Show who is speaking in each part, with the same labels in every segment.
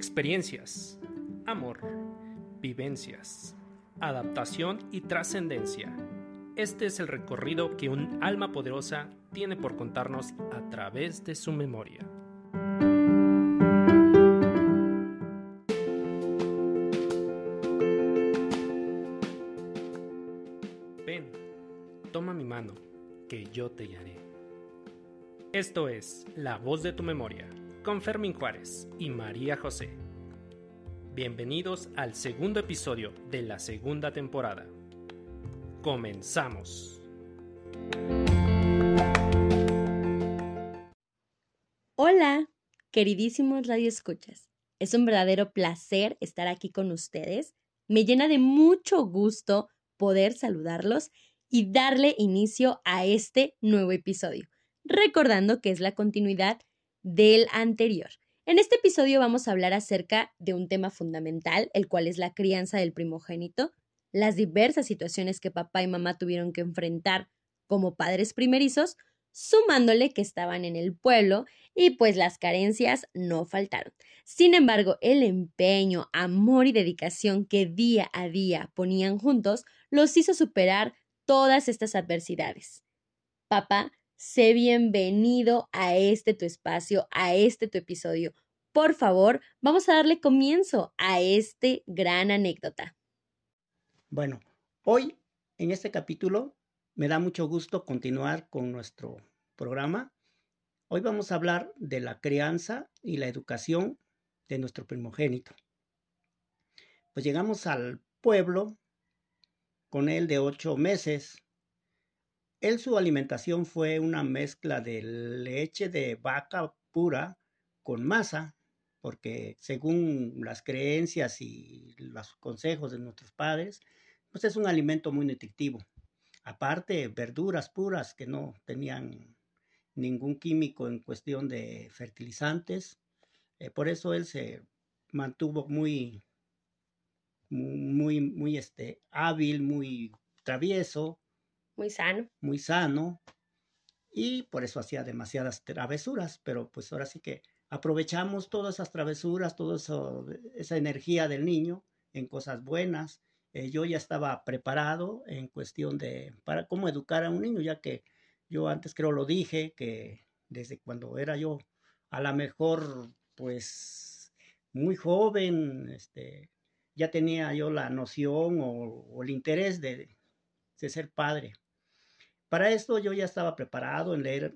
Speaker 1: Experiencias, amor, vivencias, adaptación y trascendencia. Este es el recorrido que un alma poderosa tiene por contarnos a través de su memoria. Ven, toma mi mano, que yo te guiaré. Esto es La Voz de tu Memoria, con Fermín Juárez y María José. Bienvenidos al segundo episodio de la segunda temporada. Comenzamos.
Speaker 2: Hola, queridísimos radioescuchas. Es un verdadero placer estar aquí con ustedes. Me llena de mucho gusto poder saludarlos y darle inicio a este nuevo episodio, recordando que es la continuidad del anterior. En este episodio vamos a hablar acerca de un tema fundamental, el cual es la crianza del primogénito, las diversas situaciones que papá y mamá tuvieron que enfrentar como padres primerizos, sumándole que estaban en el pueblo y pues las carencias no faltaron. Sin embargo, el empeño, amor y dedicación que día a día ponían juntos los hizo superar todas estas adversidades. Papá, sé bienvenido a este tu espacio, a este tu episodio. Por favor, vamos a darle comienzo a este gran anécdota.
Speaker 3: Bueno, hoy en este capítulo me da mucho gusto continuar con nuestro programa. Hoy vamos a hablar de la crianza y la educación de nuestro primogénito. Pues llegamos al pueblo con él de ocho meses. Él su alimentación fue una mezcla de leche de vaca pura con masa, porque según las creencias y los consejos de nuestros padres, pues es un alimento muy nutritivo. Aparte, verduras puras que no tenían ningún químico en cuestión de fertilizantes. Eh, por eso él se mantuvo muy muy, muy este, hábil, muy travieso.
Speaker 2: Muy sano.
Speaker 3: Muy sano. Y por eso hacía demasiadas travesuras, pero pues ahora sí que aprovechamos todas esas travesuras, toda esa energía del niño en cosas buenas. Eh, yo ya estaba preparado en cuestión de para cómo educar a un niño, ya que yo antes creo lo dije, que desde cuando era yo a lo mejor pues muy joven, este, ya tenía yo la noción o, el interés de, ser padre. Para esto yo ya estaba preparado en leer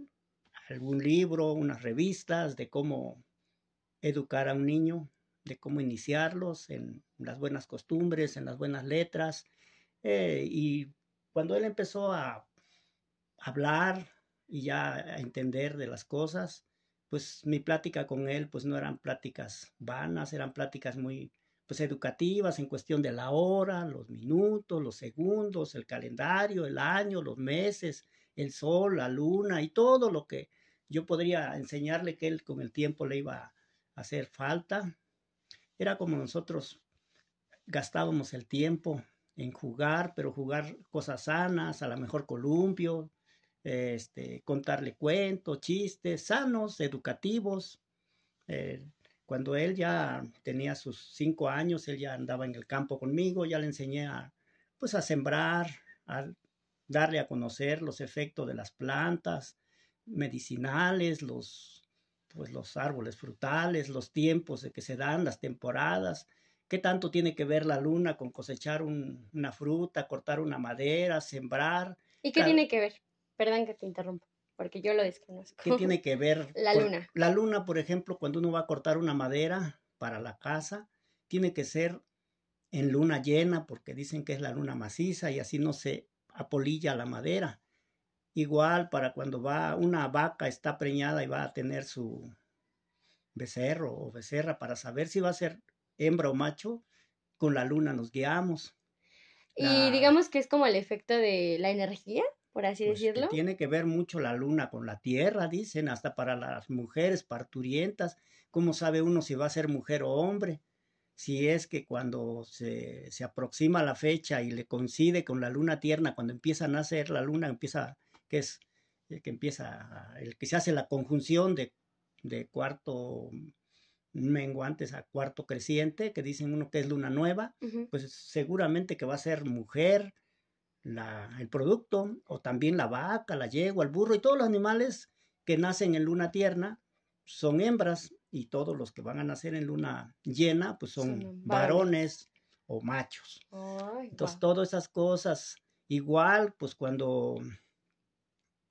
Speaker 3: algún libro, unas revistas de cómo educar a un niño, de cómo iniciarlos en las buenas costumbres, en las buenas letras. Eh, y cuando él empezó a hablar y ya a entender de las cosas, pues mi plática con él pues no eran pláticas vanas, eran pláticas muy pues educativas en cuestión de la hora, los minutos, los segundos, el calendario, el año, los meses, el sol, la luna y todo lo que yo podría enseñarle que él con el tiempo le iba a hacer falta. Era como nosotros gastábamos el tiempo en jugar, pero jugar cosas sanas, a lo mejor columpio, este, contarle cuentos, chistes sanos, educativos. Eh, cuando él ya tenía sus cinco años, él ya andaba en el campo conmigo, ya le enseñé a, pues a sembrar, a darle a conocer los efectos de las plantas medicinales, los, pues los árboles frutales, los tiempos de que se dan, las temporadas, qué tanto tiene que ver la luna con cosechar una fruta, cortar una madera, sembrar.
Speaker 2: ¿Y qué tiene que ver? Perdón que te interrumpa porque yo lo desconozco.
Speaker 3: ¿Qué tiene que ver?
Speaker 2: La luna.
Speaker 3: La luna, por ejemplo, cuando uno va a cortar una madera para la casa, tiene que ser en luna llena, porque dicen que es la luna maciza y así no se apolilla la madera. Igual para cuando va una vaca está preñada y va a tener su becerro o becerra para saber si va a ser hembra o macho, con la luna nos guiamos.
Speaker 2: Y digamos que es como el efecto de la energía por así pues, decirlo.
Speaker 3: tiene que ver mucho la luna con la tierra, dicen, hasta para las mujeres parturientas. ¿Cómo sabe uno si va a ser mujer o hombre? Si es que cuando se, se aproxima la fecha y le coincide con la luna tierna, cuando empieza a nacer la luna, empieza, que es el que empieza, el que se hace la conjunción de, de cuarto menguantes a cuarto creciente, que dicen uno que es luna nueva, pues seguramente que va a ser mujer la, el producto, o también la vaca, la yegua, el burro y todos los animales que nacen en luna tierna son hembras y todos los que van a nacer en luna llena pues son,
Speaker 2: Son varones.
Speaker 3: o machos.
Speaker 2: Ay,
Speaker 3: Entonces, todas esas cosas, igual, pues cuando,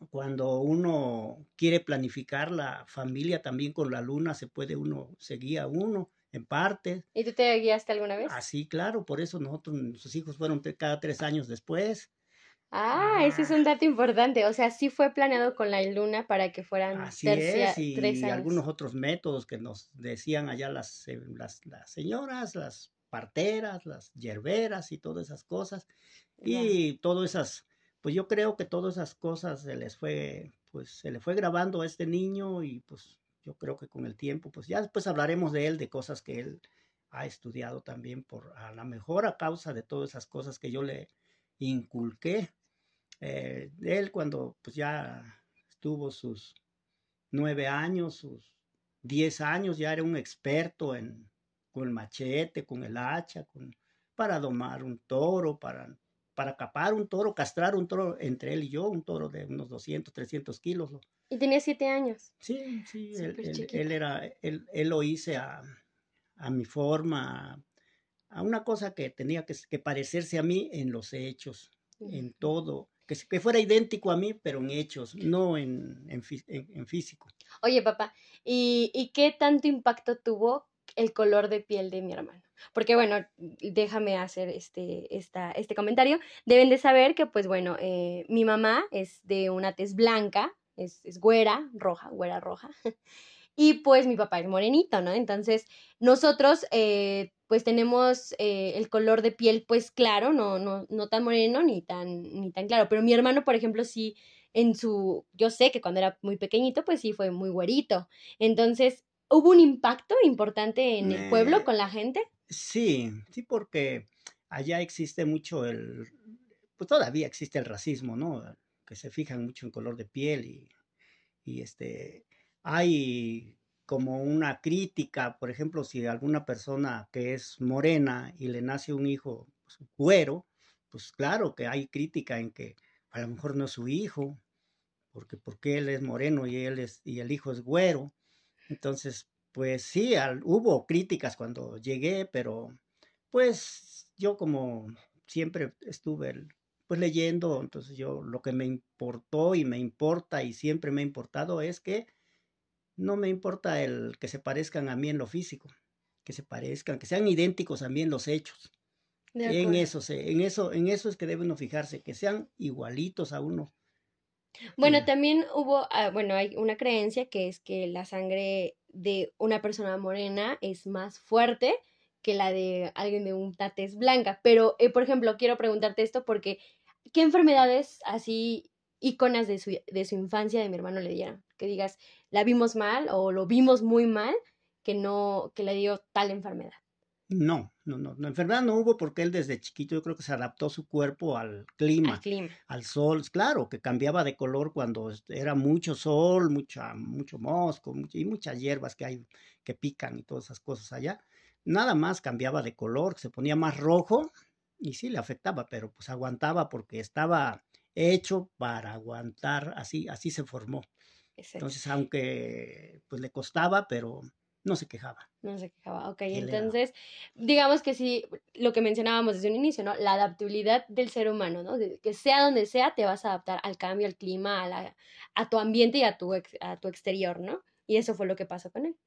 Speaker 3: cuando uno quiere planificar la familia también con la luna, se puede uno, se guía uno en parte.
Speaker 2: ¿Y tú te guiaste alguna vez?
Speaker 3: Así, claro, por eso nosotros, nuestros hijos fueron cada tres años después.
Speaker 2: Ah, ese es un dato importante. O sea, sí fue planeado con la luna para que fueran
Speaker 3: Así
Speaker 2: tercia-
Speaker 3: es, y
Speaker 2: tres años.
Speaker 3: algunos otros métodos que nos decían allá las, eh, las, las señoras, las parteras, las yerberas y todas esas cosas. Y todas esas, pues yo creo que todas esas cosas se les fue, pues se le fue grabando a este niño y pues yo creo que con el tiempo, pues ya después hablaremos de él, de cosas que él ha estudiado también por, a la mejor a causa de todas esas cosas que yo le inculqué. Eh, él cuando pues ya tuvo sus nueve años, sus diez años, ya era un experto en, con el machete, con el hacha, con, para domar un toro, para, para capar un toro, castrar un toro entre él y yo, un toro de unos 200, 300 kilos. lo-
Speaker 2: Y tenía siete años.
Speaker 3: Sí, sí, él, él- él era, él, él lo hice a, a mi forma, a una cosa que tenía que, que parecerse a mí en los hechos, en todo, que, que fuera idéntico a mí, pero en hechos, no en, en- en físico.
Speaker 2: Oye, papá, ¿y, ¿y qué tanto impacto tuvo el color de piel de mi hermano? Porque, bueno, déjame hacer este, esta, este comentario. Deben de saber que, pues, bueno, eh, mi mamá es de una tez blanca, es, es güera, roja, güera roja. Y pues mi papá es morenito, ¿no? Entonces, nosotros, eh, pues tenemos eh, el color de piel, pues claro, no, no, no tan moreno ni tan, ni tan claro. Pero mi hermano, por ejemplo, sí, en su, yo sé que cuando era muy pequeñito, pues sí fue muy güerito. Entonces, ¿hubo un impacto importante en el pueblo con la gente?
Speaker 3: Sí, sí, porque allá existe mucho el, pues todavía existe el racismo, ¿no? Se fijan mucho en color de piel y, y este, hay como una crítica, por ejemplo, si alguna persona que es morena y le nace un hijo pues, güero, pues claro que hay crítica en que a lo mejor no es su hijo, porque porque él es moreno y él es y el hijo es güero. Entonces, pues sí, al- hubo críticas cuando llegué, pero pues yo como siempre estuve el- pues leyendo, entonces yo lo que me importó y me importa y siempre me ha importado es que no me importa el que se parezcan a mí en lo físico, que se parezcan, que sean idénticos a mí en los hechos. En eso, en eso, en eso es que debe uno fijarse, que sean igualitos a uno.
Speaker 2: Bueno,
Speaker 3: Sí.
Speaker 2: también hubo, ah, bueno, hay una creencia que es que la sangre de una persona morena es más fuerte que la de alguien de una tez blanca. Pero, eh, por ejemplo, quiero preguntarte esto porque, ¿qué enfermedades así íconas de su, de su infancia de mi hermano le dieron? Que digas, la vimos mal o lo vimos muy mal, que no, que le dio tal enfermedad.
Speaker 3: No, no, no, no, enfermedad no hubo porque él desde chiquito yo creo que se adaptó su cuerpo al
Speaker 2: Al
Speaker 3: clima,
Speaker 2: clima.
Speaker 3: al sol, claro, que cambiaba de color cuando era mucho sol, mucha, mucho mosco y muchas hierbas que hay que pican y todas esas cosas allá. Nada más cambiaba de color, se ponía más rojo y sí le afectaba, pero pues aguantaba porque estaba hecho para aguantar, así, así se formó.
Speaker 2: Exacto.
Speaker 3: Entonces, aunque pues le costaba, pero no se quejaba.
Speaker 2: No se quejaba. Ok,
Speaker 3: Él era-
Speaker 2: entonces, digamos que sí, lo que mencionábamos desde un inicio, ¿no? La adaptabilidad del ser humano, ¿no? Que sea donde sea, te vas a adaptar al cambio, al clima, a, la, a tu ambiente y a tu, ex- a tu exterior, ¿no? Y eso fue lo que pasó con él.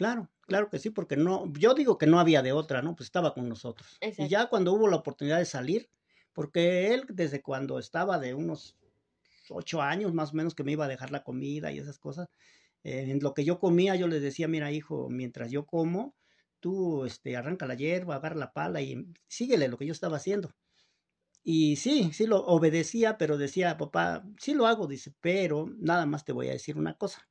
Speaker 3: Claro, claro que sí, porque no, yo digo que no había de otra, ¿no? Pues estaba con nosotros. Y ya cuando hubo la oportunidad de salir, porque él desde cuando estaba de unos ocho años más o menos que me iba a dejar la comida y esas cosas, eh, en lo que yo comía yo le decía, mira hijo, mientras yo como, tú este, arranca la hierba, agarra la pala y síguele lo que yo estaba haciendo. Y sí, sí lo obedecía, pero decía, papá, sí lo hago, dice, pero nada más te voy a decir una cosa,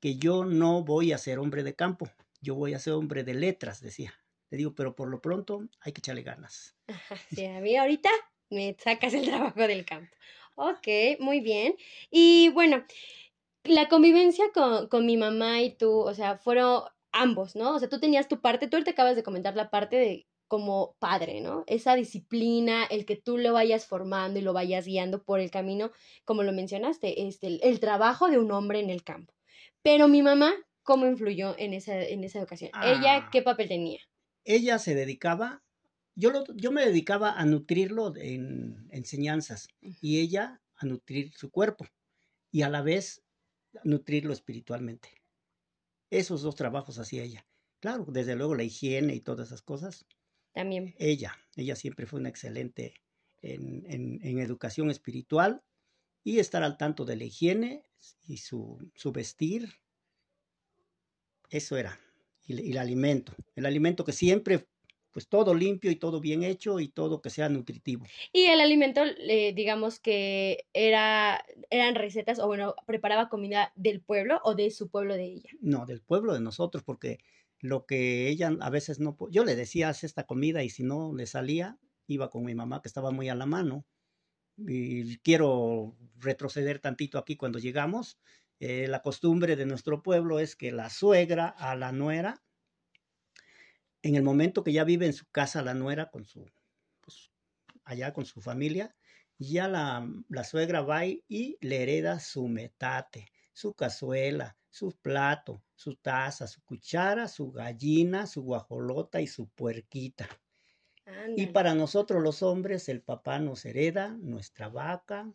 Speaker 3: que yo no voy a ser hombre de campo, yo voy a ser hombre de letras, decía. Le digo, pero por lo pronto hay que echarle ganas.
Speaker 2: Ajá, sí, a mí ahorita me sacas el trabajo del campo. Ok, muy bien. Y bueno, la convivencia con, con mi mamá y tú, o sea, fueron, ambos, ¿no? O sea, tú tenías tu parte, tú te acabas de comentar la parte de como padre, ¿no? Esa disciplina, el que tú lo vayas formando y lo vayas guiando por el camino, como lo mencionaste, este, el, trabajo de un hombre en el campo. Pero mi mamá, ¿cómo influyó en esa, en esa educación? ¿Ella
Speaker 3: Ah.
Speaker 2: qué papel tenía?
Speaker 3: Ella se dedicaba, yo, lo- yo me dedicaba a nutrirlo en enseñanzas y ella a nutrir su cuerpo y a la vez nutrirlo espiritualmente. Esos dos trabajos hacía ella. Claro, desde luego la higiene y todas esas cosas.
Speaker 2: También.
Speaker 3: Ella, ella siempre fue una excelente en, en- en educación espiritual y estar al tanto de la higiene y su, su vestir. Eso era. Y, el- y el alimento. El alimento que siempre, pues todo limpio y todo bien hecho y todo que sea nutritivo.
Speaker 2: Y el alimento, eh, digamos que era, eran recetas, o bueno, preparaba comida del pueblo o de su pueblo de ella.
Speaker 3: No, del pueblo de nosotros, porque lo que ella a veces no... Yo le decía, haz esta comida y si no le salía, iba con mi mamá que estaba muy a la mano. Y quiero retroceder tantito aquí cuando llegamos. eh, la costumbre de nuestro pueblo es que la suegra a la nuera, en el momento que ya vive en su casa la nuera con su, pues, allá con su familia, ya la, la suegra va y- le hereda su metate, su cazuela, su plato, su taza, su cuchara, su gallina, su guajolota y su puerquita. Y para nosotros los hombres, el papá nos hereda nuestra vaca,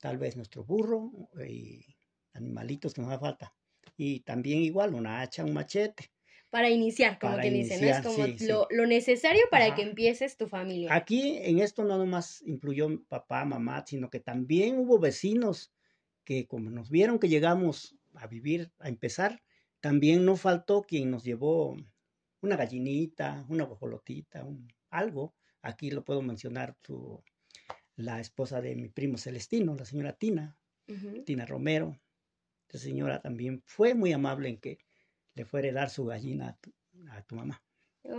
Speaker 3: tal vez nuestro burro y animalitos que nos haga falta. Y también igual una hacha, un machete.
Speaker 2: Para iniciar, como
Speaker 3: Para
Speaker 2: que dicen, ¿no? Es
Speaker 3: iniciar,
Speaker 2: como
Speaker 3: sí, sí.
Speaker 2: lo, lo necesario para
Speaker 3: Ajá.
Speaker 2: que empieces tu familia.
Speaker 3: Aquí en esto no nomás influyó papá, mamá, sino que también hubo vecinos que como nos vieron que llegamos a vivir, a empezar, también no faltó quien nos llevó una gallinita, una guajolotita, un- algo. Aquí lo puedo mencionar su, la esposa de mi primo Celestino, la señora Tina. Tina Romero. Esa señora también fue muy amable en que le fuera a dar su gallina a tu, a tu mamá.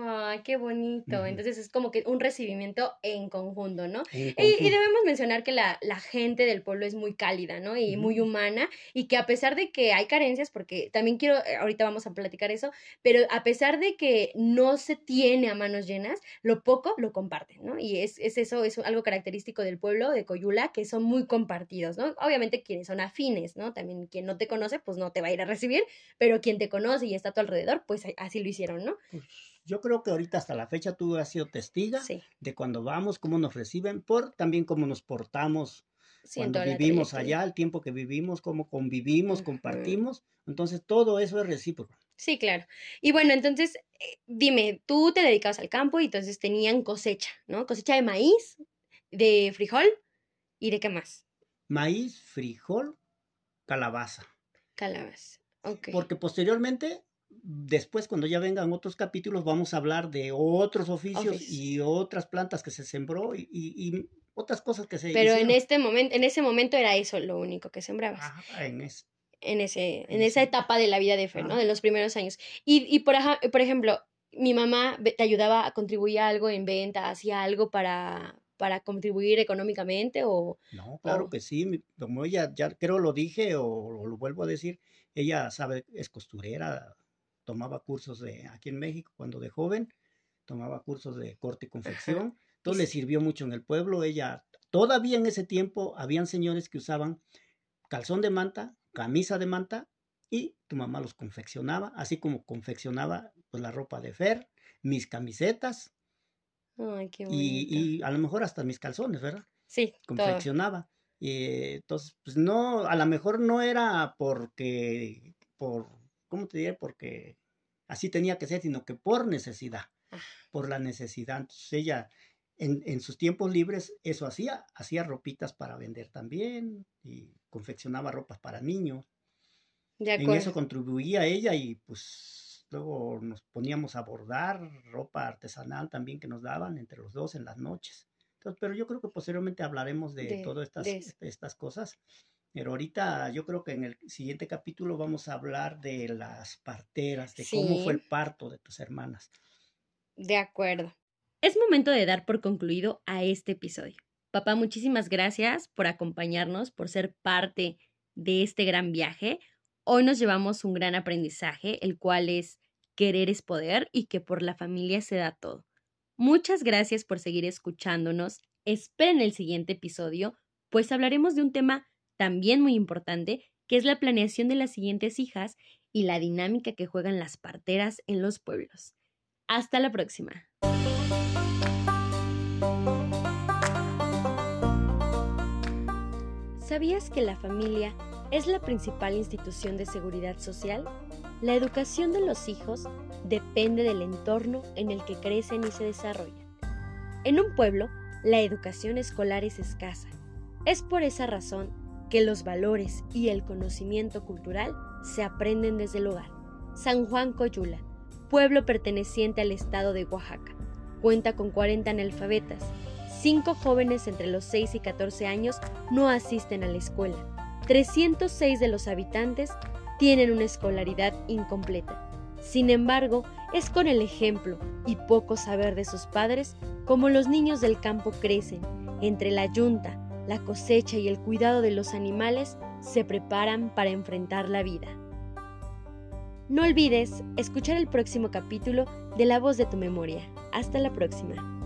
Speaker 2: Ay, qué bonito. Entonces es como que un recibimiento en conjunto, ¿no?
Speaker 3: En
Speaker 2: Y, y debemos mencionar que la, la gente del pueblo es muy cálida, ¿no? Y muy humana, y que a pesar de que hay carencias, porque también quiero, eh, ahorita vamos a platicar eso, pero a pesar de que no se tiene a manos llenas, lo poco lo comparten, ¿no? Y es, es eso, es algo característico del pueblo de Coyula, que son muy compartidos, ¿no? Obviamente quienes son afines, ¿no? También quien no te conoce, pues no te va a ir a recibir, pero quien te conoce y está a tu alrededor, pues así lo hicieron, ¿no?
Speaker 3: Pues, yo creo que ahorita hasta la fecha tú has sido testiga
Speaker 2: Sí,
Speaker 3: de cuando vamos, cómo nos reciben, por también cómo nos portamos cuando vivimos allá, el tiempo que vivimos, cómo convivimos, compartimos. Entonces todo eso es recíproco.
Speaker 2: Sí, claro. Y bueno, entonces, eh, dime, tú te dedicabas al campo y entonces tenían cosecha, ¿no? Cosecha de maíz, de frijol y de qué más?
Speaker 3: Maíz, frijol, calabaza.
Speaker 2: Calabaza. Ok.
Speaker 3: Porque posteriormente, después cuando ya vengan otros capítulos, vamos a hablar de otros oficios y otras plantas que se sembró y, y- y otras cosas que se
Speaker 2: Pero en
Speaker 3: hicieron.
Speaker 2: este momento, en ese momento era eso lo único que sembrabas.
Speaker 3: Ajá, en ese.
Speaker 2: En ese, en
Speaker 3: en
Speaker 2: esa
Speaker 3: ese-
Speaker 2: etapa de la vida de Fer, ¿no? De los primeros años. Y, y por, por ejemplo, mi mamá te ayudaba a contribuir a algo en venta, hacía algo para, para contribuir económicamente o...
Speaker 3: No, claro que sí. Como ella, ya creo lo dije o, o lo vuelvo a decir, ella sabe, es costurera, tomaba cursos de aquí en México cuando de joven, tomaba cursos de corte y confección. Entonces le sirvió mucho en el pueblo. Ella, todavía en ese tiempo, habían señores que usaban calzón de manta, camisa de manta y tu mamá los confeccionaba, así como confeccionaba pues, la ropa de Fer, mis camisetas
Speaker 2: Ay, qué
Speaker 3: y, y a lo mejor hasta mis calzones, ¿verdad?
Speaker 2: Sí, todo.
Speaker 3: confeccionaba. Eh, entonces, pues no, a lo mejor no era porque, por, ¿cómo te diré? Porque así tenía que ser, sino que por necesidad,
Speaker 2: Ah.
Speaker 3: por la necesidad. Entonces ella, en, en sus tiempos libres, eso hacía, hacía ropitas para vender también y confeccionaba ropas para niños.
Speaker 2: De
Speaker 3: En
Speaker 2: acuerdo.
Speaker 3: eso contribuía ella y pues luego nos poníamos a bordar ropa artesanal también que nos daban entre los dos en las noches. Entonces, pero yo creo que posteriormente hablaremos de,
Speaker 2: De-
Speaker 3: todas estas,
Speaker 2: de
Speaker 3: estas cosas. Pero ahorita yo creo que en el siguiente capítulo vamos a hablar de las parteras, de cómo fue el parto de tus hermanas.
Speaker 2: De acuerdo. Es momento de dar por concluido a este episodio. Papá, muchísimas gracias por acompañarnos, por ser parte de este gran viaje. Hoy nos llevamos un gran aprendizaje, el cual es querer es poder y que por la familia se da todo. Muchas gracias por seguir escuchándonos. Esperen el siguiente episodio, pues hablaremos de un tema también muy importante, que es la planeación de las siguientes hijas y la dinámica que juegan las parteras en los pueblos. Hasta la próxima. ¿Sabías que la familia es la principal institución de seguridad social? La educación de los hijos depende del entorno en el que crecen y se desarrollan. En un pueblo, la educación escolar es escasa. Es por esa razón que los valores y el conocimiento cultural se aprenden desde el hogar. San Juan Coyula, pueblo perteneciente al estado de Oaxaca, cuenta con 40 analfabetas Cinco jóvenes entre los 6 y 14 años no asisten a la escuela. 306 de los habitantes tienen una escolaridad incompleta. Sin embargo, es con el ejemplo y poco saber de sus padres como los niños del campo crecen. Entre la yunta, la cosecha y el cuidado de los animales se preparan para enfrentar la vida. No olvides escuchar el próximo capítulo de La voz de tu memoria. Hasta la próxima.